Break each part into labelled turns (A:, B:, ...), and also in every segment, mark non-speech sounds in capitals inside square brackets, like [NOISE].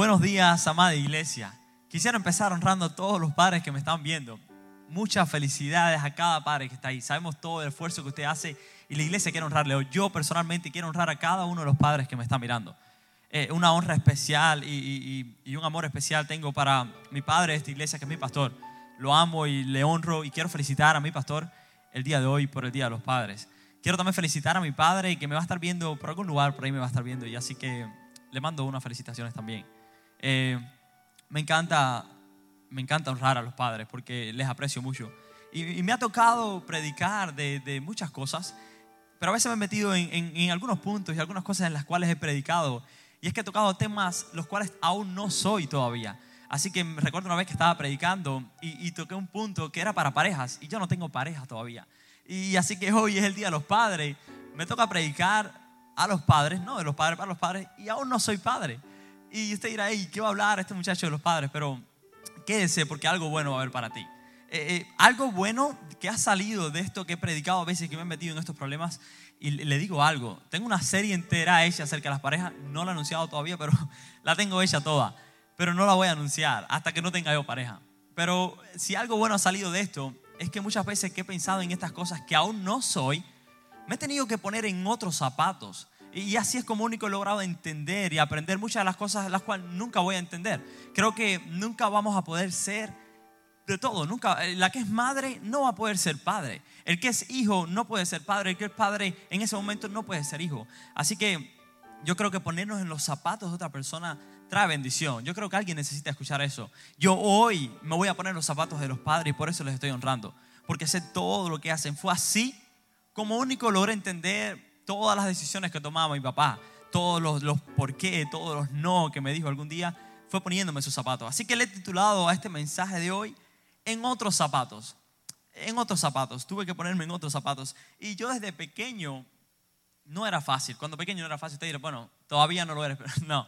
A: Buenos días, amada iglesia. Quisiera empezar honrando a todos los padres que me están viendo. Muchas felicidades a cada padre que está ahí. Sabemos todo el esfuerzo que usted hace y la iglesia quiere honrarle. Yo personalmente quiero honrar a cada uno de los padres que me están mirando. Eh, una honra especial y, un amor especial tengo para mi padre de esta iglesia, que es mi pastor. Lo amo y le honro y quiero felicitar a mi pastor el día de hoy por el Día de los Padres. Quiero también felicitar a mi padre que me va a estar viendo por algún lugar, por ahí me va a estar viendo y así que le mando unas felicitaciones también. Eh, me, encanta, me encanta honrar a los padres porque les aprecio mucho. Y, me ha tocado predicar de, muchas cosas, pero a veces me he metido en, algunos puntos y algunas cosas en las cuales he predicado. Y es que he tocado temas los cuales aún no soy todavía. Así que me recuerdo una vez que estaba predicando y, y, toqué un punto que era para parejas y yo no tengo pareja todavía. Y así que hoy es el Día de los Padres. Me toca predicar a los padres, no de los padres para los padres, y aún no soy padre. Y usted dirá, ¿qué va a hablar este muchacho de los padres? Pero quédese porque algo bueno va a haber para ti. Eh, eh, algo bueno que ha salido de esto que he predicado a veces que me he metido en estos problemas y le digo algo, tengo una serie entera hecha acerca de las parejas, no la he anunciado todavía, pero [LAUGHS] la tengo hecha toda, pero no la voy a anunciar hasta que no tenga yo pareja. Pero si algo bueno ha salido de esto, es que muchas veces que he pensado en estas cosas que aún no soy, me he tenido que poner en otros zapatos y así es como único he logrado entender y aprender muchas de las cosas las cuales nunca voy a entender. Creo que nunca vamos a poder ser de todo. Nunca, eh, la que es madre no va a poder ser padre. El que es hijo no puede ser padre. El que es padre en ese momento no puede ser hijo. Así que yo creo que ponernos en los zapatos de otra persona trae bendición. Yo creo que alguien necesita escuchar eso. Yo hoy me voy a poner los zapatos de los padres y por eso les estoy honrando. Porque sé todo lo que hacen. Fue así como único logré entender todas las decisiones que tomaba mi papá, todos los, los por qué, todos los no que me dijo algún día, fue poniéndome sus zapatos. Así que le he titulado a este mensaje de hoy, en otros zapatos. En otros zapatos, tuve que ponerme en otros zapatos. Y yo desde pequeño no era fácil. Cuando pequeño no era fácil, usted dirá, bueno, todavía no lo eres, [LAUGHS] pero no.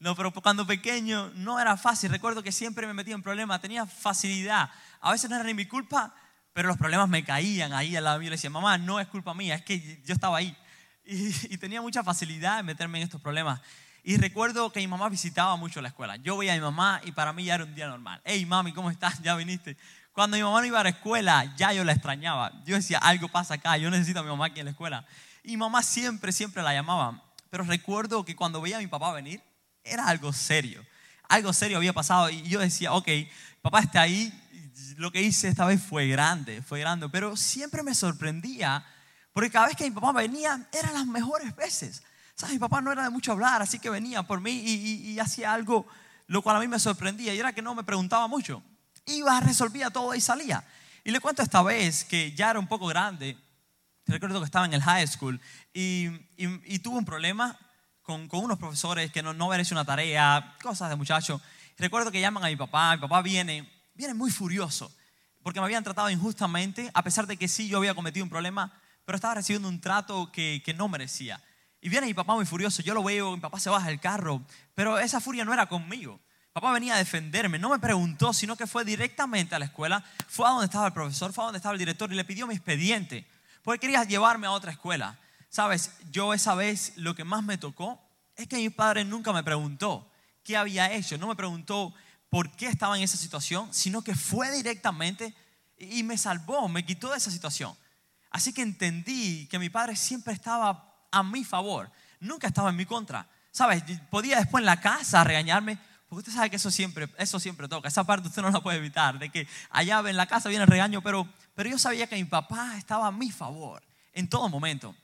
A: No, pero cuando pequeño no era fácil. Recuerdo que siempre me metía en problemas, tenía facilidad. A veces no era ni mi culpa, pero los problemas me caían ahí al lado mío. Le decía, mamá, no es culpa mía, es que yo estaba ahí [LAUGHS] y, tenía mucha facilidad en meterme en estos problemas. Y recuerdo que mi mamá visitaba mucho la escuela. Yo veía a mi mamá y para mí ya era un día normal. Hey, mami, ¿cómo estás? ¿Ya viniste? Cuando mi mamá no iba a la escuela, ya yo la extrañaba. Yo decía, algo pasa acá, yo necesito a mi mamá aquí en la escuela. Y mamá siempre, siempre la llamaba. Pero recuerdo que cuando veía a mi papá venir, era algo serio. Algo serio había pasado y yo decía, ok, papá está ahí. Lo que hice esta vez fue grande, fue grande. Pero siempre me sorprendía porque cada vez que mi papá venía, eran las mejores veces. ¿Sabes? Mi papá no era de mucho hablar, así que venía por mí y, hacía algo lo cual a mí me sorprendía y era que no me preguntaba mucho. Iba, resolvía todo y salía. Y le cuento esta vez que ya era un poco grande. Recuerdo que estaba en el high school y, y, tuve un problema con, con, unos profesores que no, no habían hecho una tarea, cosas de muchacho. Recuerdo que llaman a mi papá, mi papá viene, viene muy furioso porque me habían tratado injustamente, a pesar de que sí yo había cometido un problema, pero estaba recibiendo un trato que, que no merecía. Y viene mi papá muy furioso, yo lo veo, mi papá se baja del carro, pero esa furia no era conmigo. Papá venía a defenderme, no me preguntó, sino que fue directamente a la escuela, fue a donde estaba el profesor, fue a donde estaba el director y le pidió mi expediente, porque quería llevarme a otra escuela. Sabes, yo esa vez lo que más me tocó es que mi padre nunca me preguntó qué había hecho, no me preguntó por qué estaba en esa situación, sino que fue directamente y me salvó, me quitó de esa situación. Así que entendí que mi padre siempre estaba a mi favor, nunca estaba en mi contra. ¿Sabes? Podía después en la casa regañarme, porque usted sabe que eso siempre, eso siempre toca. Esa parte usted no la puede evitar, de que allá en la casa viene el regaño, pero, pero yo sabía que mi papá estaba a mi favor en todo momento.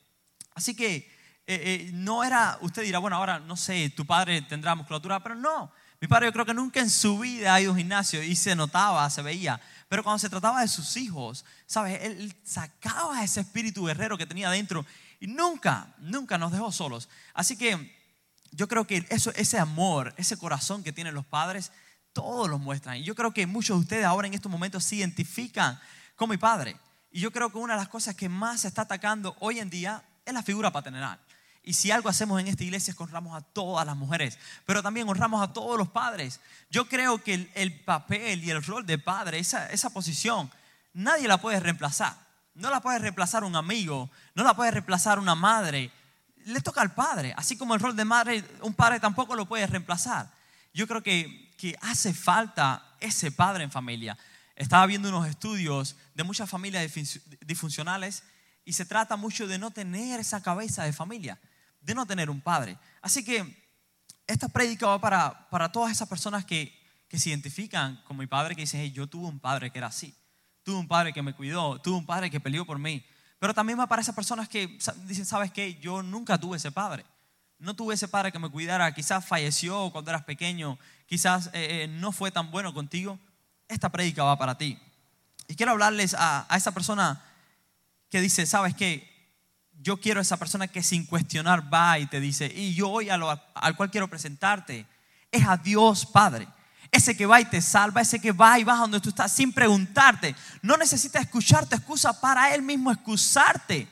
A: Así que eh, eh, no era, usted dirá, bueno, ahora no sé, tu padre tendrá musculatura, pero no. Mi padre yo creo que nunca en su vida ha ido a un gimnasio y se notaba, se veía. Pero cuando se trataba de sus hijos, ¿sabes? Él sacaba ese espíritu guerrero que tenía dentro y nunca, nunca nos dejó solos. Así que yo creo que eso, ese amor, ese corazón que tienen los padres, todos lo muestran. Y yo creo que muchos de ustedes ahora en estos momentos se identifican con mi padre. Y yo creo que una de las cosas que más se está atacando hoy en día es la figura paternal. Y si algo hacemos en esta iglesia es que honramos a todas las mujeres, pero también honramos a todos los padres. Yo creo que el, papel y el rol de padre, esa, esa posición, nadie la puede reemplazar. No la puede reemplazar un amigo, no la puede reemplazar una madre. Le toca al padre, así como el rol de madre, un padre tampoco lo puede reemplazar. yo creo que, que hace falta ese padre en familia. Estaba viendo unos estudios de muchas familias disfuncionales y se trata mucho de no tener esa cabeza de familia, de no tener un padre. Así que esta prédica va para, para todas esas personas que, que se identifican con mi padre, que dicen, yo tuve un padre que era así, tuve un padre que me cuidó, tuve un padre que peleó por mí. Pero también va para esas personas que dicen, ¿sabes qué? Yo nunca tuve ese padre. No tuve ese padre que me cuidara, quizás falleció cuando eras pequeño, quizás eh, eh, no fue tan bueno contigo. Esta prédica va para ti. Y quiero hablarles a, a esa persona que dice, ¿sabes qué? Yo quiero a esa persona que sin cuestionar va y te dice, y yo hoy al cual quiero presentarte, es a Dios Padre. Ese que va y te salva, ese que va y va donde tú estás sin preguntarte. No necesita escucharte excusa para él mismo excusarte.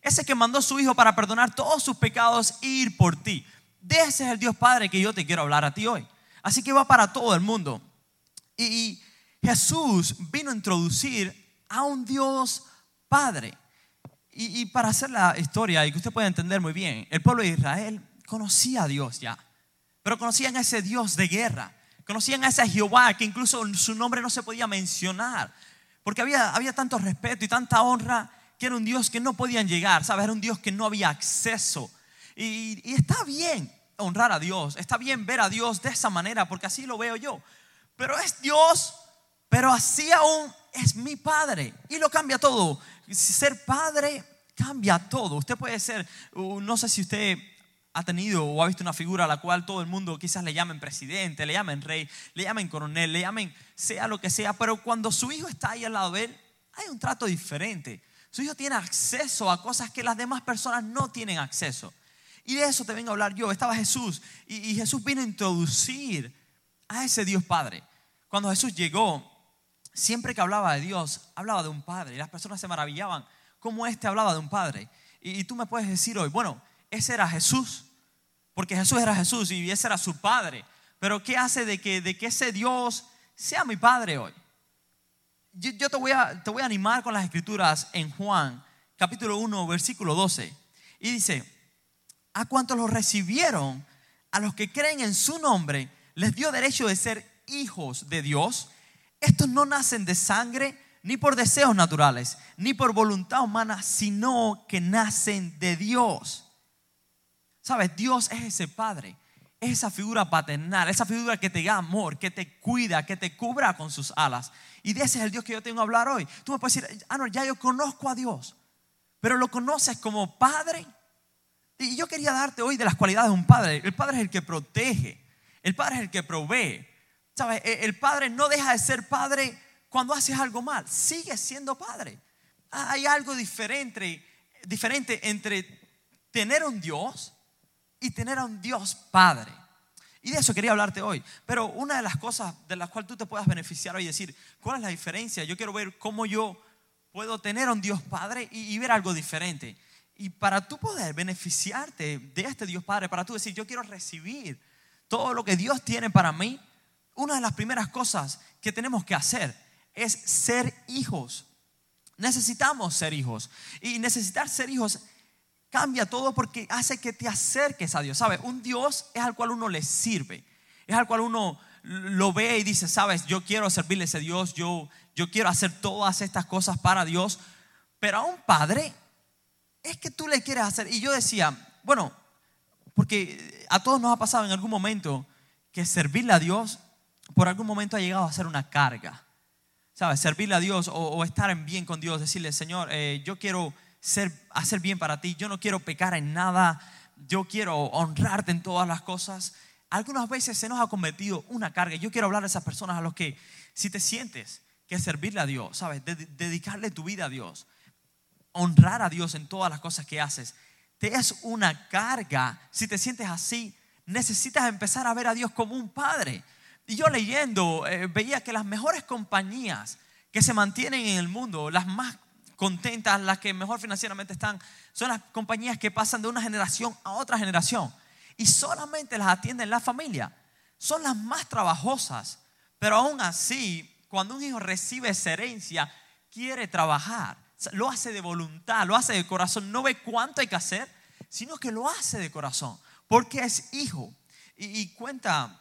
A: Ese que mandó a su hijo para perdonar todos sus pecados e ir por ti. De ese es el Dios Padre que yo te quiero hablar a ti hoy. Así que va para todo el mundo. Y Jesús vino a introducir a un Dios Padre. Y, para hacer la historia y que usted pueda entender muy bien, el pueblo de Israel conocía a Dios ya, pero conocían a ese Dios de guerra, conocían a ese Jehová que incluso su nombre no se podía mencionar, porque había, había tanto respeto y tanta honra que era un Dios que no podían llegar, ¿sabes? Era un Dios que no había acceso. Y, está bien honrar a Dios, está bien ver a Dios de esa manera, porque así lo veo yo. Pero es Dios, pero así aún es mi Padre. Y lo cambia todo ser padre cambia todo. Usted puede ser, no sé si usted ha tenido o ha visto una figura a la cual todo el mundo quizás le llamen presidente, le llamen rey, le llamen coronel, le llamen sea lo que sea, pero cuando su hijo está ahí al lado de él, hay un trato diferente. Su hijo tiene acceso a cosas que las demás personas no tienen acceso. Y de eso te vengo a hablar yo. Estaba Jesús y, Jesús vino a introducir a ese Dios Padre. Cuando Jesús llegó, siempre que hablaba de Dios, hablaba de un padre. Y las personas se maravillaban cómo éste hablaba de un padre. Y, tú me puedes decir hoy, bueno, ese era Jesús, porque Jesús era Jesús y ese era su padre. Pero ¿qué hace de que, de que ese Dios sea mi padre hoy? Yo, te, voy a, te voy a animar con las escrituras en Juan, capítulo 1, versículo 12. Y dice, a cuantos lo recibieron, a los que creen en su nombre, les dio derecho de ser hijos de Dios estos no nacen de sangre, ni por deseos naturales, ni por voluntad humana, sino que nacen de Dios. ¿Sabes? Dios es ese Padre, es esa figura paternal, esa figura que te da amor, que te cuida, que te cubra con sus alas. Y de ese es el Dios que yo tengo que hablar hoy. Tú me puedes decir, ah, no, ya yo conozco a Dios, pero lo conoces como Padre. Y yo quería darte hoy de las cualidades de un Padre. El Padre es el que protege, el Padre es el que provee, E, el padre no deja de ser padre cuando haces algo mal. Sigue siendo padre. Hay algo diferente, diferente entre tener un Dios y tener a un Dios Padre. Y de eso quería hablarte hoy. Pero una de las cosas de las cuales tú te puedas beneficiar hoy y decir, ¿cuál es la diferencia? Yo quiero ver cómo yo puedo tener a un Dios Padre y, y ver algo diferente. Y para tú poder beneficiarte de este Dios Padre, para tú decir, yo quiero recibir todo lo que Dios tiene para mí, una de las primeras cosas que tenemos que hacer es ser hijos. Necesitamos ser hijos. Y necesitar ser hijos cambia todo porque hace que te acerques a Dios. ¿Sabes? Un Dios es al cual uno le sirve. Es al cual uno lo ve y dice, sabes, yo quiero servirle a ese Dios, yo, yo quiero hacer todas estas cosas para Dios. Pero a un padre es que tú le quieres hacer. Y yo decía, bueno, porque a todos nos ha pasado en algún momento que servirle a Dios por algún momento ha llegado a ser una carga. ¿Sabes? Servirle a Dios o, estar en bien con Dios, decirle, Señor, eh, yo quiero ser, hacer bien para ti, yo no quiero pecar en nada, yo quiero honrarte en todas las cosas. Algunas veces se nos ha cometido una carga. Yo quiero hablar a esas personas a los que, si te sientes que servirle a Dios, ¿sabes? dedicarle tu vida a Dios, honrar a Dios en todas las cosas que haces, te es una carga. Si te sientes así, necesitas empezar a ver a Dios como un padre. Y yo leyendo eh, veía que las mejores compañías que se mantienen en el mundo, las más contentas, las que mejor financieramente están, son las compañías que pasan de una generación a otra generación y solamente las atienden la familia. Son las más trabajosas, pero aún así, cuando un hijo recibe esa herencia, quiere trabajar, lo hace de voluntad, lo hace de corazón, no ve cuánto hay que hacer, sino que lo hace de corazón, porque es hijo. Y, y cuenta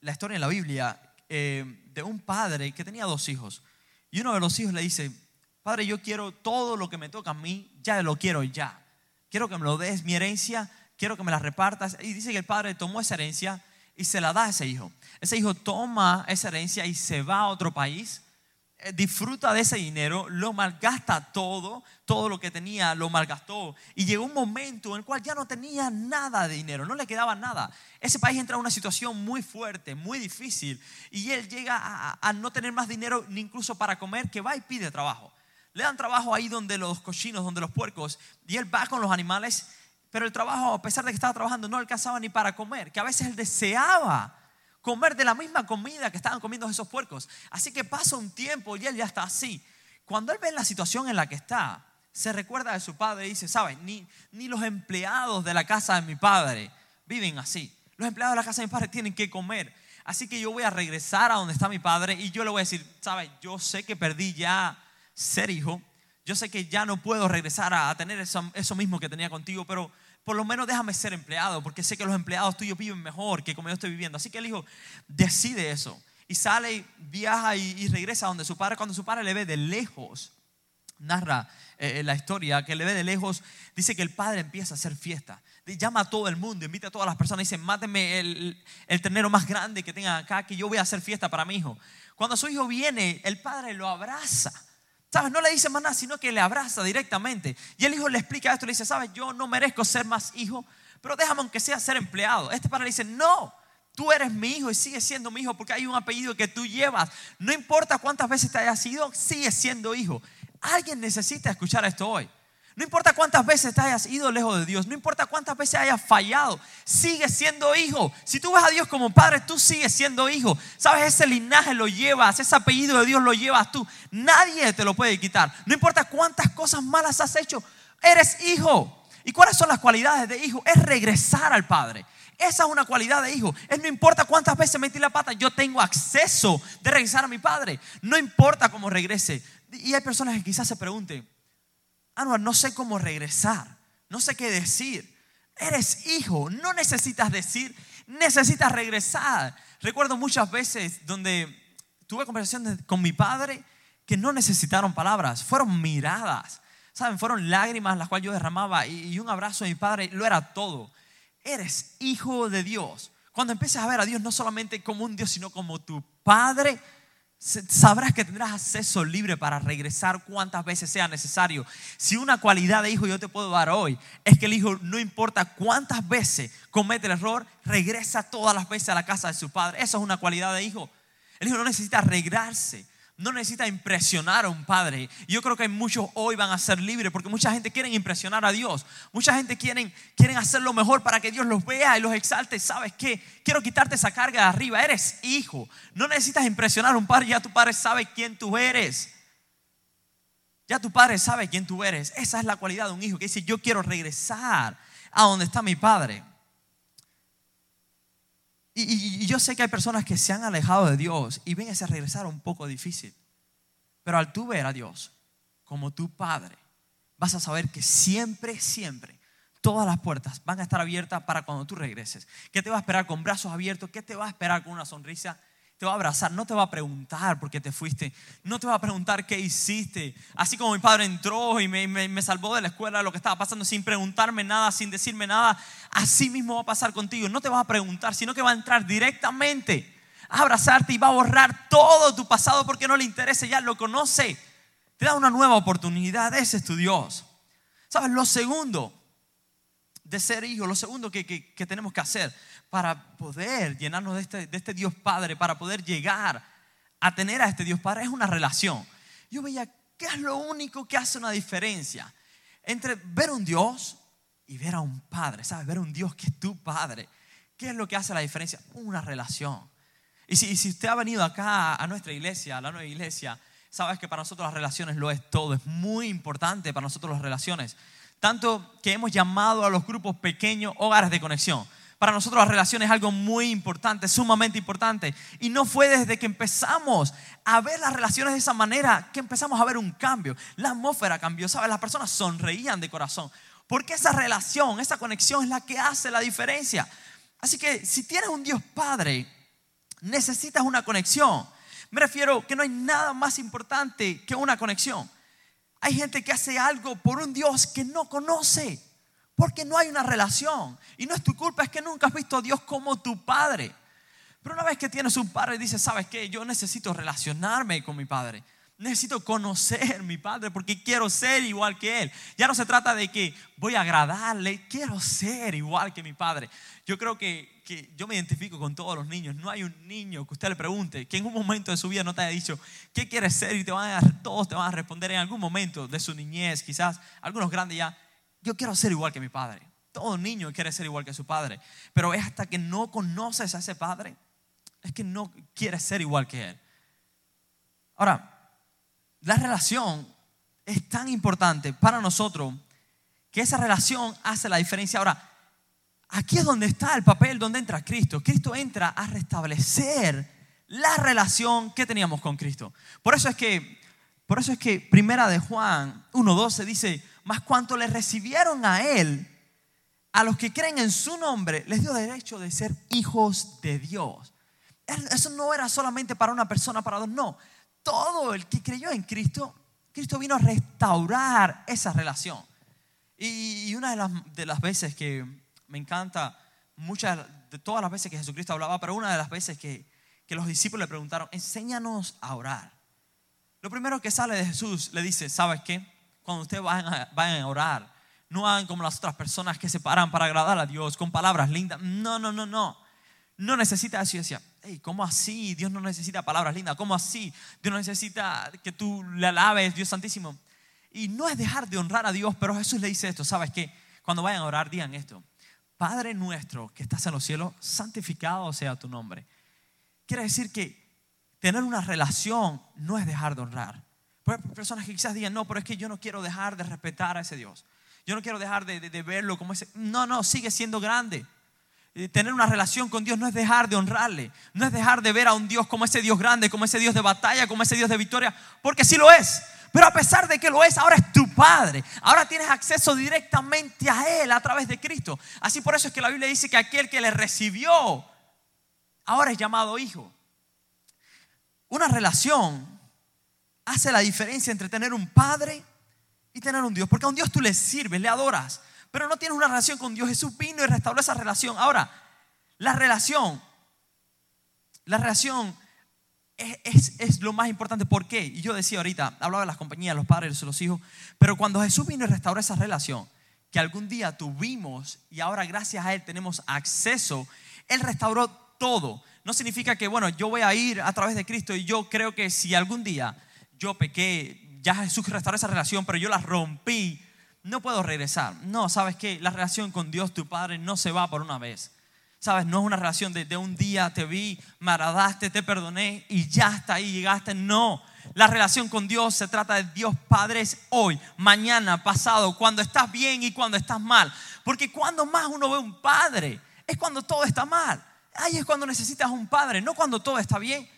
A: la historia en la Biblia eh, de un padre que tenía dos hijos. Y uno de los hijos le dice, Padre, yo quiero todo lo que me toca a mí, ya lo quiero ya. Quiero que me lo des mi herencia, quiero que me la repartas. Y dice que el padre tomó esa herencia y se la da a ese hijo. Ese hijo toma esa herencia y se va a otro país disfruta de ese dinero, lo malgasta todo, todo lo que tenía lo malgastó. Y llegó un momento en el cual ya no tenía nada de dinero, no le quedaba nada. Ese país entra en una situación muy fuerte, muy difícil. Y él llega a, no tener más dinero ni incluso para comer, que va y pide trabajo. Le dan trabajo ahí donde los cochinos, donde los puercos, y él va con los animales, pero el trabajo, a pesar de que estaba trabajando, no alcanzaba ni para comer, que a veces él deseaba comer de la misma comida que estaban comiendo esos puercos. Así que pasa un tiempo y él ya está así. Cuando él ve la situación en la que está, se recuerda de su padre y dice, ¿sabes? Ni, ni los empleados de la casa de mi padre viven así. Los empleados de la casa de mi padre tienen que comer. Así que yo voy a regresar a donde está mi padre y yo le voy a decir, ¿sabes? Yo sé que perdí ya ser hijo. Yo sé que ya no puedo regresar a, tener eso, eso mismo que tenía contigo, pero por lo menos déjame ser empleado, porque sé que los empleados tuyos viven mejor que como yo estoy viviendo. Así que el hijo decide eso y sale, viaja y, regresa donde su padre, cuando su padre le ve de lejos, narra eh, la historia, que le ve de lejos, dice que el padre empieza a hacer fiesta. Llama a todo el mundo, invita a todas las personas, dice, máteme el, el ternero más grande que tengan acá, que yo voy a hacer fiesta para mi hijo. Cuando su hijo viene, el padre lo abraza ¿Sabes? No le dice más nada, sino que le abraza directamente. Y el hijo le explica esto, le dice, ¿sabes? Yo no merezco ser más hijo, pero déjame aunque sea ser empleado. Este padre le dice, no, tú eres mi hijo y sigues siendo mi hijo porque hay un apellido que tú llevas. No importa cuántas veces te hayas ido, sigues siendo hijo. Alguien necesita escuchar esto hoy. No importa cuántas veces te hayas ido lejos de Dios, no importa cuántas veces hayas fallado, sigues siendo hijo. Si tú ves a Dios como padre, tú sigues siendo hijo. Sabes, ese linaje lo llevas, ese apellido de Dios lo llevas tú. Nadie te lo puede quitar. No importa cuántas cosas malas has hecho, eres hijo. ¿Y cuáles son las cualidades de hijo? Es regresar al Padre. Esa es una cualidad de hijo. Es no importa cuántas veces metí la pata, yo tengo acceso de regresar a mi Padre. No importa cómo regrese. Y hay personas que quizás se pregunten, Anuar, no sé cómo regresar, no sé qué decir. Eres hijo, no necesitas decir, necesitas regresar. Recuerdo muchas veces donde tuve conversaciones con mi padre que no necesitaron palabras, fueron miradas, ¿saben? Fueron lágrimas las cuales yo derramaba y un abrazo de mi padre lo era todo. Eres hijo de Dios. Cuando empieces a ver a Dios no solamente como un Dios, sino como tu Padre, sabrás que tendrás acceso libre para regresar cuantas veces sea necesario. Si una cualidad de hijo yo te puedo dar hoy, es que el hijo no importa cuántas veces comete el error, regresa todas las veces a la casa de su padre. Esa es una cualidad de hijo. El hijo no necesita arreglarse no necesita impresionar a un padre. Yo creo que muchos hoy van a ser libres porque mucha gente quiere impresionar a Dios. Mucha gente quiere quieren hacer lo mejor para que Dios los vea y los exalte. ¿Sabes qué? Quiero quitarte esa carga de arriba. Eres hijo. No necesitas impresionar a un padre. Ya tu padre sabe quién tú eres. Ya tu padre sabe quién tú eres. Esa es la cualidad de un hijo que dice, yo quiero regresar a donde está mi padre. Y, yo sé que hay personas que se han alejado de Dios y ven ese regresar un poco difícil. Pero al tú ver a Dios como tu Padre, vas a saber que siempre, siempre, todas las puertas van a estar abiertas para cuando tú regreses. ¿Qué te va a esperar con brazos abiertos? ¿Qué te va a esperar con una sonrisa? Te va a abrazar, no te va a preguntar por qué te fuiste, no te va a preguntar qué hiciste. Así como mi padre entró y me, salvó de la escuela, lo que estaba pasando, sin preguntarme nada, sin decirme nada, así mismo va a pasar contigo. No te va a preguntar, sino que va a entrar directamente a abrazarte y va a borrar todo tu pasado porque no le interesa, ya lo conoce. Te da una nueva oportunidad, ese es tu Dios. ¿Sabes? Lo segundo de ser hijo, lo segundo que, que tenemos que hacer para poder llenarnos de este, de este Dios Padre, para poder llegar a tener a este Dios Padre, es una relación. Yo veía, ¿qué es lo único que hace una diferencia entre ver un Dios y ver a un Padre? ¿Sabes? Ver un Dios que es tu Padre. ¿Qué es lo que hace la diferencia? Una relación. Y si, si usted ha venido acá a nuestra iglesia, a la nueva iglesia, sabes que para nosotros las relaciones lo es todo. Es muy importante para nosotros las relaciones. Tanto que hemos llamado a los grupos pequeños hogares de conexión. Para nosotros las relaciones es algo muy importante, sumamente importante. Y no fue desde que empezamos a ver las relaciones de esa manera que empezamos a ver un cambio. La atmósfera cambió, ¿sabes? Las personas sonreían de corazón. Porque esa relación, esa conexión es la que hace la diferencia. Así que si tienes un Dios Padre, necesitas una conexión. Me refiero que no hay nada más importante que una conexión. Hay gente que hace algo por un Dios que no conoce, porque no hay una relación. Y no es tu culpa, es que nunca has visto a Dios como tu Padre. Pero una vez que tienes un Padre, dices, ¿sabes qué? Yo necesito relacionarme con mi Padre. Necesito conocer mi Padre porque quiero ser igual que Él. Ya no se trata de que voy a agradarle, quiero ser igual que mi Padre. Yo creo que, que, yo me identifico con todos los niños. No hay un niño que usted le pregunte que en un momento de su vida no te haya dicho qué quieres ser y a, todos te van a responder en algún momento de su niñez, quizás algunos grandes ya, yo quiero ser igual que mi Padre. Todo niño quiere ser igual que su Padre. Pero es hasta que no conoces a ese Padre, es que no quieres ser igual que Él. Ahora, la relación es tan importante para nosotros que esa relación hace la diferencia. Ahora, aquí es donde está el papel, donde entra Cristo. Cristo entra a restablecer la relación que teníamos con Cristo. Por eso es que, por eso es que Primera de Juan 1.12 dice, más cuanto le recibieron a Él, a los que creen en su nombre, les dio derecho de ser hijos de Dios. Eso no era solamente para una persona, para dos, no todo el que creyó en Cristo, Cristo vino a restaurar esa relación. Y una de las, de las veces que me encanta, muchas de todas las veces que Jesucristo hablaba, pero una de las veces que, que los discípulos le preguntaron, enséñanos a orar. Lo primero que sale de Jesús le dice, ¿sabes qué? Cuando ustedes vayan a, orar, no hagan como las otras personas que se paran para agradar a Dios con palabras lindas. No, no, no, no. No necesita eso. Y decía, ¿cómo así? Dios no necesita palabras lindas. ¿Cómo así? Dios no necesita que tú le alabes, Dios Santísimo. Y no es dejar de honrar a Dios, pero Jesús le dice esto. ¿Sabes qué? Cuando vayan a orar, digan esto. Padre nuestro que estás en los cielos, santificado sea tu nombre. Quiere decir que tener una relación no es dejar de honrar. Personas que quizás digan, no, pero es que yo no quiero dejar de respetar a ese Dios. Yo no quiero dejar de, de verlo como ese. No, no, sigue siendo grande tener una relación con Dios no es dejar de honrarle, no es dejar de ver a un Dios como ese Dios grande, como ese Dios de batalla, como ese Dios de victoria, porque sí lo es. Pero a pesar de que lo es, ahora es tu Padre. Ahora tienes acceso directamente a Él a través de Cristo. Así por eso es que la Biblia dice que aquel que le recibió, ahora es llamado hijo. Una relación hace la diferencia entre tener un Padre y tener un Dios. Porque a un Dios tú le sirves, le adoras pero no tienes una relación con Dios. Jesús vino y restauró esa relación. Ahora, la relación, la relación es, lo más importante. ¿Por qué? Y yo decía ahorita, hablaba de las compañías, los padres, los hijos, pero cuando Jesús vino y restauró esa relación, que algún día tuvimos y ahora gracias a Él tenemos acceso, Él restauró todo. No significa que, bueno, yo voy a ir a través de Cristo y yo creo que si algún día yo pequé, ya Jesús restauró esa relación, pero yo la rompí no puedo regresar. No, sabes que la relación con Dios, tu Padre, no se va por una vez. Sabes, no es una relación de, un día te vi, me agradaste, te perdoné y ya hasta ahí llegaste. No, la relación con Dios se trata de Dios Padre hoy, mañana, pasado, cuando estás bien y cuando estás mal. Porque cuando más uno ve un padre es cuando todo está mal. Ahí es cuando necesitas un padre, no cuando todo está bien.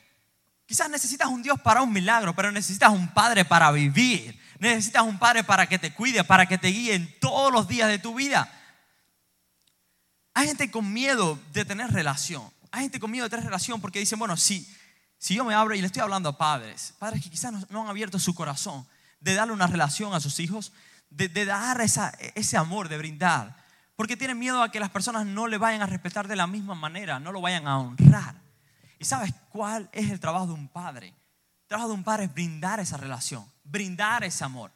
A: Quizás necesitas un Dios para un milagro, pero necesitas un padre para vivir. Necesitas un padre para que te cuide, para que te guíe en todos los días de tu vida. Hay gente con miedo de tener relación. Hay gente con miedo de tener relación porque dicen, bueno, si, si yo me abro y le estoy hablando a padres, padres que quizás no, han abierto su corazón de darle una relación a sus hijos, de, dar ese amor, de brindar, porque tienen miedo a que las personas no le vayan a respetar de la misma manera, no lo vayan a honrar. ¿Y sabes cuál es el trabajo de un padre? El trabajo de un padre es brindar esa relación brindar ese amor.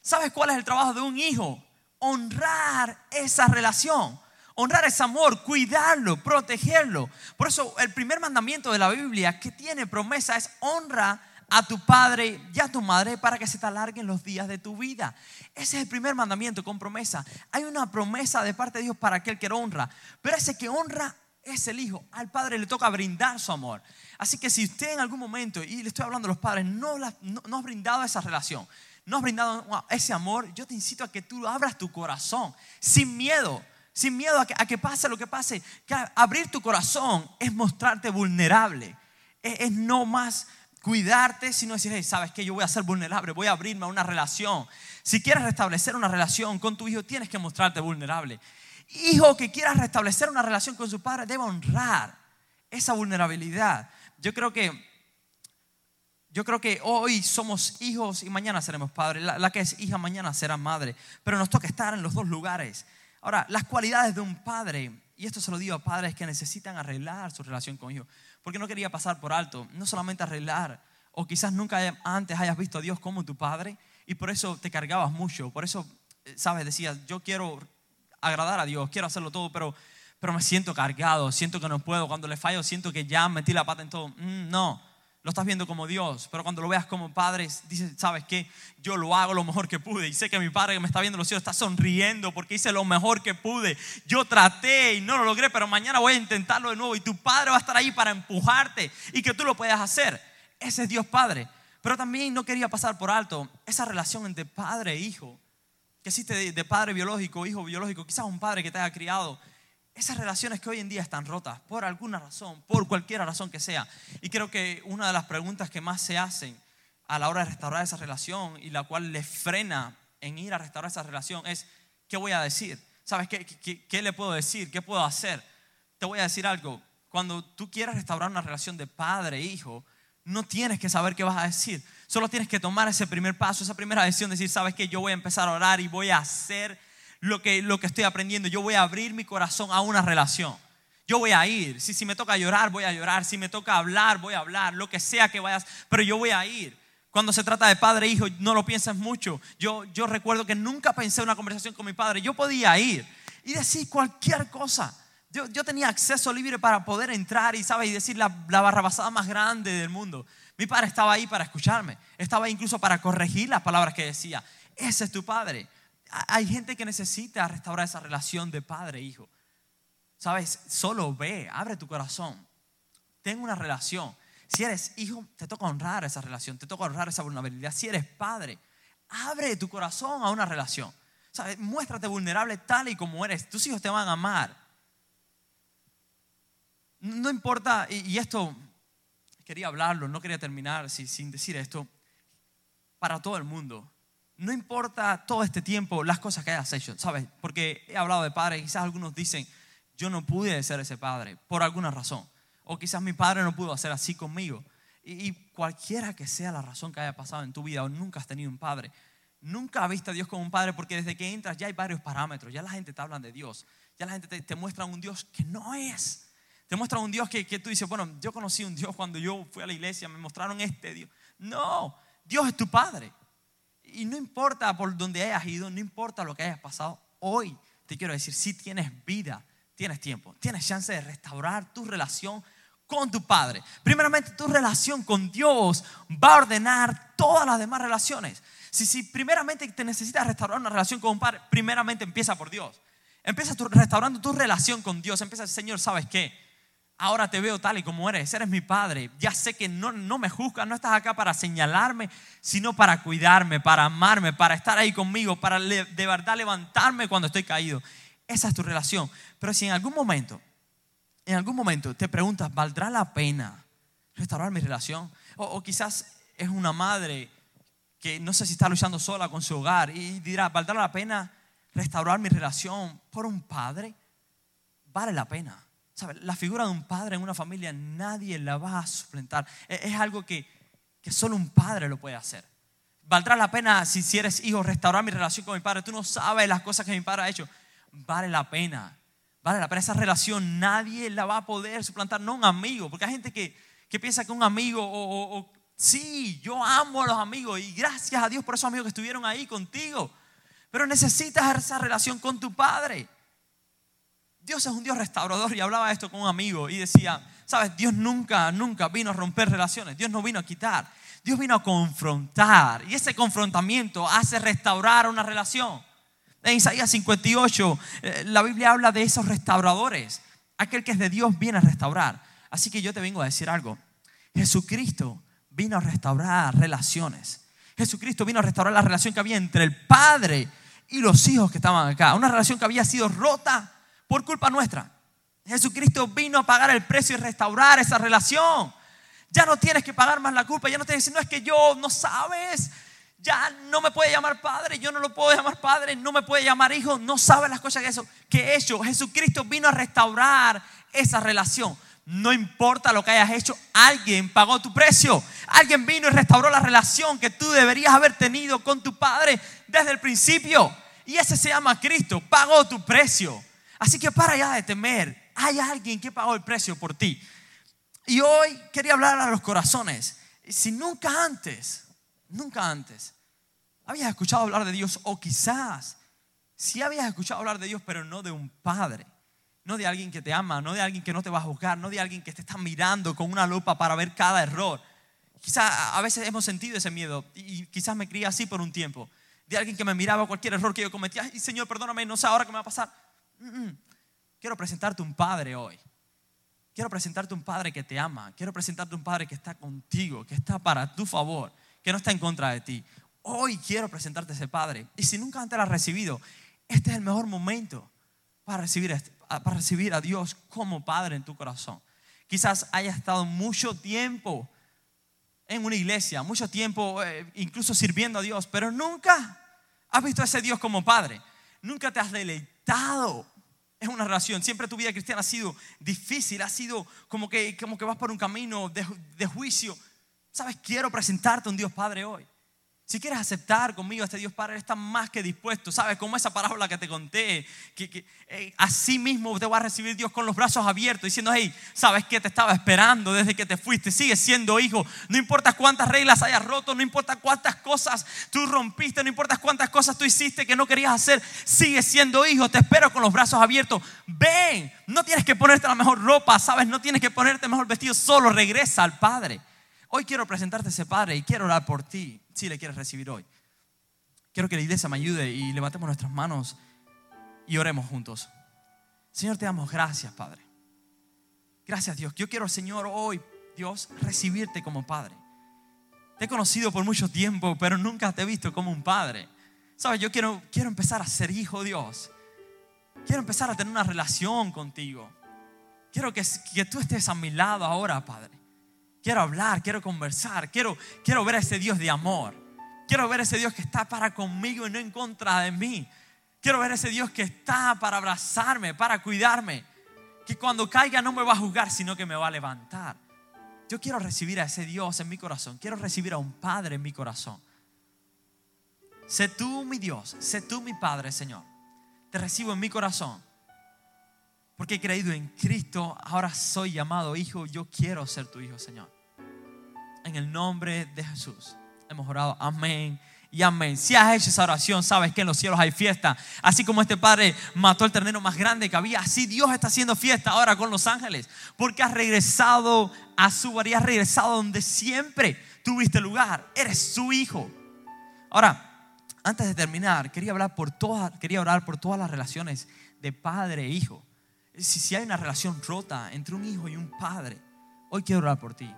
A: ¿Sabes cuál es el trabajo de un hijo? Honrar esa relación, honrar ese amor, cuidarlo, protegerlo. Por eso el primer mandamiento de la Biblia que tiene promesa es honra a tu padre y a tu madre para que se te alarguen los días de tu vida. Ese es el primer mandamiento con promesa. Hay una promesa de parte de Dios para aquel que honra, pero ese que honra es el hijo. Al padre le toca brindar su amor. Así que si usted en algún momento, y le estoy hablando a los padres, no, no, has brindado esa relación, no has brindado ese amor, yo te incito a que tú abras tu corazón sin miedo, sin miedo a que, pase lo que pase. Que abrir tu corazón es mostrarte vulnerable, es, no más cuidarte, sino decir, hey, sabes que yo voy a ser vulnerable, voy a abrirme a una relación. Si quieres restablecer una relación con tu hijo, tienes que mostrarte vulnerable. Hijo que quiera restablecer una relación con su padre debe honrar esa vulnerabilidad. Yo creo que yo creo que hoy somos hijos y mañana seremos padres. La, que es hija mañana será madre. Pero nos toca estar en los dos lugares. Ahora, las cualidades de un padre, y esto se lo digo a padres que necesitan arreglar su relación con hijos, porque no quería pasar por alto, no solamente arreglar, o quizás nunca antes hayas visto a Dios como tu padre, y por eso te cargabas mucho, por eso, eh, sabes, decías, yo quiero agradar a Dios, quiero hacerlo todo, pero, pero me siento cargado, siento que no puedo, cuando le fallo siento que ya metí la pata en todo. Mm, no, lo estás viendo como Dios, pero cuando lo veas como padre, dices, ¿sabes qué? Yo lo hago lo mejor que pude y sé que mi padre que me está viendo los cielos está sonriendo porque hice lo mejor que pude. Yo traté y no lo logré, pero mañana voy a intentarlo de nuevo y tu padre va a estar ahí para empujarte y que tú lo puedas hacer. Ese es Dios Padre. Pero también no quería pasar por alto esa relación entre padre e hijo, que existe de padre biológico, hijo biológico, quizás un padre que te haya criado esas relaciones que hoy en día están rotas por alguna razón, por cualquier razón que sea. Y creo que una de las preguntas que más se hacen a la hora de restaurar esa relación y la cual le frena en ir a restaurar esa relación es, ¿qué voy a decir? ¿Sabes qué, qué, le puedo decir? ¿Qué puedo hacer? Te voy a decir algo. Cuando tú quieres restaurar una relación de padre-hijo, e no tienes que saber qué vas a decir. Solo tienes que tomar ese primer paso, esa primera decisión, decir, ¿sabes qué? Yo voy a empezar a orar y voy a hacer lo que, lo que estoy aprendiendo. Yo voy a abrir mi corazón a una relación. Yo voy a ir. Si, si me toca llorar, voy a llorar. Si me toca hablar, voy a hablar. Lo que sea que vayas, pero yo voy a ir. Cuando se trata de padre e hijo, no lo piensas mucho. Yo, yo recuerdo que nunca pensé en una conversación con mi padre. Yo podía ir y decir cualquier cosa. Yo, yo tenía acceso libre para poder entrar y, ¿sabes? y decir la, la barrabasada más grande del mundo. Mi padre estaba ahí para escucharme. Estaba incluso para corregir las palabras que decía. Ese es tu padre. Hay gente que necesita restaurar esa relación de padre-hijo. e Sabes, solo ve, abre tu corazón. Ten una relación. Si eres hijo, te toca honrar esa relación, te toca honrar esa vulnerabilidad. Si eres padre, abre tu corazón a una relación. ¿Sabes? Muéstrate vulnerable tal y como eres. Tus hijos te van a amar. No importa, y esto quería hablarlo, no quería terminar sin decir esto, para todo el mundo no importa todo este tiempo las cosas que hayas hecho, ¿sabes? Porque he hablado de padres, quizás algunos dicen, yo no pude ser ese padre por alguna razón. O quizás mi padre no pudo hacer así conmigo. Y, cualquiera que sea la razón que haya pasado en tu vida o nunca has tenido un padre, nunca has visto a Dios como un padre porque desde que entras ya hay varios parámetros, ya la gente te habla de Dios, ya la gente te, muestra un Dios que no es. Te muestra un Dios que, que tú dices, bueno, yo conocí un Dios cuando yo fui a la iglesia, me mostraron este Dios. No, Dios es tu padre. Y no importa por dónde hayas ido, no importa lo que hayas pasado, hoy te quiero decir, si tienes vida, tienes tiempo, tienes chance de restaurar tu relación con tu Padre. Primeramente, tu relación con Dios va a ordenar todas las demás relaciones. Si, si primeramente te necesitas restaurar una relación con un Padre, primeramente empieza por Dios. Empieza restaurando tu relación con Dios. Empieza, Señor, ¿sabes qué? Ahora te veo tal y como eres, eres mi padre, ya sé que no, no me juzgas, no estás acá para señalarme, sino para cuidarme, para amarme, para estar ahí conmigo, para de verdad levantarme cuando estoy caído. Esa es tu relación. Pero si en algún momento, en algún momento te preguntas, ¿valdrá la pena restaurar mi relación? O, o quizás es una madre que no sé si está luchando sola con su hogar y dirá, ¿valdrá la pena restaurar mi relación por un padre? Vale la pena la figura de un padre en una familia nadie la va a suplantar. E, es algo que, que solo un padre lo puede hacer. Valdrá la pena si, eres hijo restaurar mi relación con mi padre. Tú no sabes las cosas que mi padre ha hecho. Vale la pena. Vale la pena. Esa relación nadie la va a poder suplantar. No un amigo. Porque hay gente que, que piensa que un amigo o, o sí, yo amo a los amigos y gracias a Dios por esos amigos que estuvieron ahí contigo. Pero necesitas esa relación con tu padre. Dios es un Dios restaurador y hablaba esto con un amigo y decía, sabes, Dios nunca, nunca vino a romper relaciones, Dios no vino a quitar, Dios vino a confrontar y ese confrontamiento hace restaurar una relación. En Isaías 58 eh, la Biblia habla de esos restauradores, aquel que es de Dios viene a restaurar. Así que yo te vengo a decir algo, Jesucristo vino a restaurar relaciones. Jesucristo vino a restaurar la relación que había entre el Padre y los hijos que estaban acá. Una relación que había sido rota por culpa nuestra. Jesucristo vino a pagar el precio y restaurar esa relación. Ya no tienes que pagar más la culpa, ya no tienes que no es que yo no sabes, ya no me puede llamar padre, yo no lo puedo llamar padre, no me puede llamar hijo, no sabe las cosas que, eso, que he hecho. Jesucristo vino a restaurar esa relación. No importa lo que hayas hecho, alguien pagó tu precio. Alguien vino y restauró la relación que tú deberías haber tenido con tu padre desde el principio. Y ese se llama Cristo, pagó tu precio. Así que para allá de temer, hay alguien que pagó el precio por ti. Y hoy quería hablar a los corazones. Si nunca antes, nunca antes, habías escuchado hablar de Dios o quizás si habías escuchado hablar de Dios, pero no de un padre no de alguien que te ama, no de alguien que no te va a juzgar, no de alguien que te está mirando con una lupa para ver cada error. Quizás a veces hemos sentido ese miedo y quizás me crié así por un tiempo. De alguien que me miraba cualquier error que yo cometía. Y Señor, perdóname, no sé ahora qué me va a pasar. Quiero presentarte un padre hoy. Quiero presentarte un padre que te ama. Quiero presentarte un padre que está contigo, que está para tu favor, que no está en contra de ti. Hoy quiero presentarte ese padre. Y si nunca antes lo has recibido, este es el mejor momento para recibir este, para recibir a Dios como Padre en tu corazón. Quizás hayas estado mucho tiempo en una iglesia, mucho tiempo eh, incluso sirviendo a Dios, pero nunca has visto a ese Dios como Padre. Nunca te has deleitado en una relación. Siempre tu vida cristiana ha sido difícil, ha sido como que, como que vas por un camino de, de juicio. Sabes, quiero presentarte a un Dios Padre hoy. Si quieres aceptar conmigo a este Dios Padre, está más que dispuesto. ¿Sabes? Como esa parábola que te conté, que, eh, así mismo te va a recibir Dios con los brazos abiertos, diciendo, hey, ¿sabes qué? Te estaba esperando desde que te fuiste. Sigues siendo hijo. No importa cuántas reglas hayas roto, no importa cuántas cosas tú rompiste, no importa cuántas cosas tú hiciste que no querías hacer. Sigues siendo hijo. Te espero con los brazos abiertos. Ven, no tienes que ponerte la mejor ropa, ¿sabes? No tienes que ponerte el mejor vestido. Solo regresa al Padre. Hoy quiero presentarte a ese Padre y quiero orar por ti si le quieres recibir hoy. Quiero que la iglesia me ayude y levantemos nuestras manos y oremos juntos. Señor, te damos gracias, Padre. Gracias, Dios. Yo quiero, Señor, hoy, Dios, recibirte como Padre. Te he conocido por mucho tiempo, pero nunca te he visto como un Padre. Sabes, yo quiero, quiero empezar a ser hijo, Dios. Quiero empezar a tener una relación contigo. Quiero que, que tú estés a mi lado ahora, Padre. Quiero hablar, quiero conversar, quiero, quiero ver a ese Dios de amor. Quiero ver a ese Dios que está para conmigo y no en contra de mí. Quiero ver a ese Dios que está para abrazarme, para cuidarme. Que cuando caiga no me va a juzgar, sino que me va a levantar. Yo quiero recibir a ese Dios en mi corazón. Quiero recibir a un Padre en mi corazón. Sé tú mi Dios, sé tú mi Padre, Señor. Te recibo en mi corazón. Porque he creído en Cristo, ahora soy llamado hijo. Yo quiero ser tu hijo, Señor en el nombre de Jesús. Hemos orado, amén y amén. Si has hecho esa oración, sabes que en los cielos hay fiesta. Así como este padre mató el ternero más grande que había, así Dios está haciendo fiesta ahora con los ángeles. Porque has regresado a su bar y has regresado donde siempre tuviste lugar. Eres su hijo. Ahora, antes de terminar, quería hablar por todas, quería orar por todas las relaciones de padre e hijo. Si, si hay una relación rota entre un hijo y un padre, hoy quiero orar por ti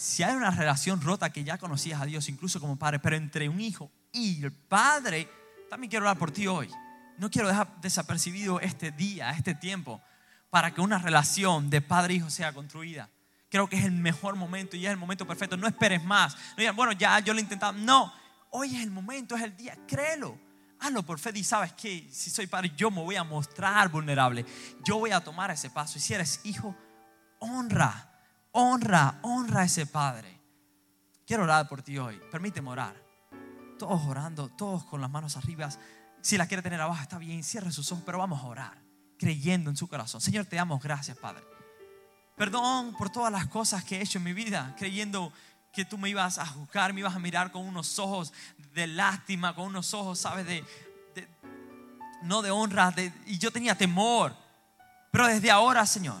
A: si hay una relación rota que ya conocías a Dios incluso como padre, pero entre un hijo y el padre, también quiero hablar por ti hoy. No quiero dejar desapercibido este día, este tiempo, para que una relación de padre-hijo e sea construida. Creo que es el mejor momento y es el momento perfecto. No esperes más. No digan, bueno, ya yo lo he intentado. No, hoy es el momento, es el día. Créelo. Hazlo por fe y sabes que si soy padre, yo me voy a mostrar vulnerable. Yo voy a tomar ese paso. Y si eres hijo, honra Honra, honra a ese Padre. Quiero orar por ti hoy. Permíteme orar. Todos orando, todos con las manos arriba. Si la quiere tener abajo, está bien. Cierre sus ojos, pero vamos a orar. Creyendo en su corazón. Señor, te damos gracias, Padre. Perdón por todas las cosas que he hecho en mi vida, creyendo que tú me ibas a juzgar, me ibas a mirar con unos ojos de lástima, con unos ojos, ¿sabes? De, no de honra, y yo tenía temor. Pero desde ahora, Señor,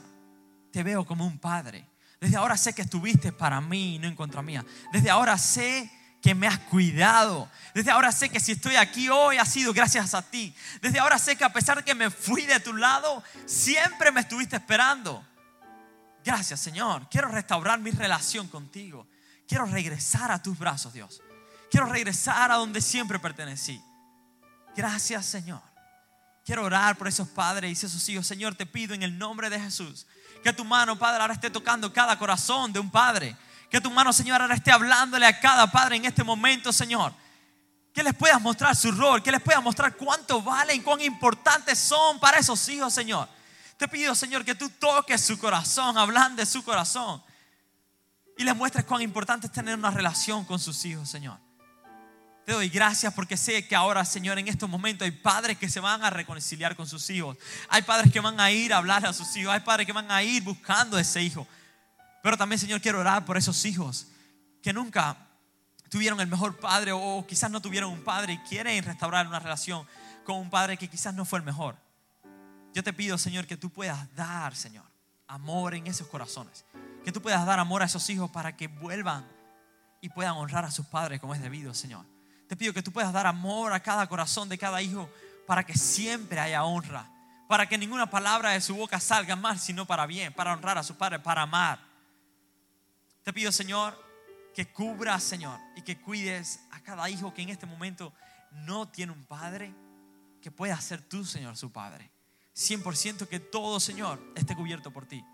A: te veo como un padre desde ahora sé que estuviste para mí y no en contra mía. Desde ahora sé que me has cuidado. Desde ahora sé que si estoy aquí hoy ha sido gracias a ti. Desde ahora sé que a pesar de que me fui de tu lado, siempre me estuviste esperando. Gracias Señor. Quiero restaurar mi relación contigo. Quiero regresar a tus brazos, Dios. Quiero regresar a donde siempre pertenecí. Gracias Señor. Quiero orar por esos padres y esos hijos. Señor, te pido en el nombre de Jesús que tu mano, Padre, ahora esté tocando cada corazón de un padre. Que tu mano, Señor, ahora esté hablándole a cada padre en este momento, Señor. Que les puedas mostrar su rol, que les puedas mostrar cuánto valen, cuán importantes son para esos hijos, Señor. Te pido, Señor, que tú toques su corazón, hablan de su corazón. Y les muestres cuán importante es tener una relación con sus hijos, Señor. Te doy gracias porque sé que ahora, Señor, en estos momentos hay padres que se van a reconciliar con sus hijos. Hay padres que van a ir a hablar a sus hijos. Hay padres que van a ir buscando a ese hijo. Pero también, Señor, quiero orar por esos hijos que nunca tuvieron el mejor padre o quizás no tuvieron un padre y quieren restaurar una relación con un padre que quizás no fue el mejor. Yo te pido, Señor, que tú puedas dar, Señor, amor en esos corazones. Que tú puedas dar amor a esos hijos para que vuelvan y puedan honrar a sus padres como es debido, Señor. Te pido que tú puedas dar amor a cada corazón de cada hijo para que siempre haya honra. Para que ninguna palabra de su boca salga mal, sino para bien, para honrar a sus padres, para amar. Te pido, Señor, que cubras, Señor, y que cuides a cada hijo que en este momento no tiene un padre, que pueda ser tú, Señor, su padre. 100% que todo, Señor, esté cubierto por ti.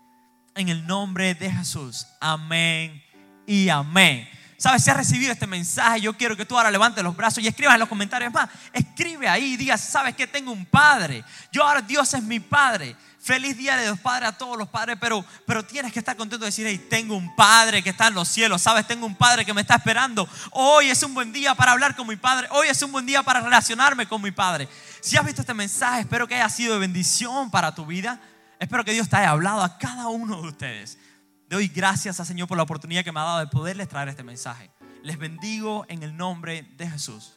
A: En el nombre de Jesús. Amén y amén. ¿Sabes? Si has recibido este mensaje, yo quiero que tú ahora levantes los brazos y escribas en los comentarios más. Escribe ahí y ¿sabes que tengo un padre? Yo ahora Dios es mi padre. Feliz día de los padres a todos los padres, pero, pero tienes que estar contento de decir, hey, tengo un padre que está en los cielos, sabes, tengo un padre que me está esperando. Hoy es un buen día para hablar con mi padre, hoy es un buen día para relacionarme con mi padre. Si has visto este mensaje, espero que haya sido de bendición para tu vida. Espero que Dios te haya hablado a cada uno de ustedes. Doy gracias al Señor por la oportunidad que me ha dado de poderles traer este mensaje. Les bendigo en el nombre de Jesús.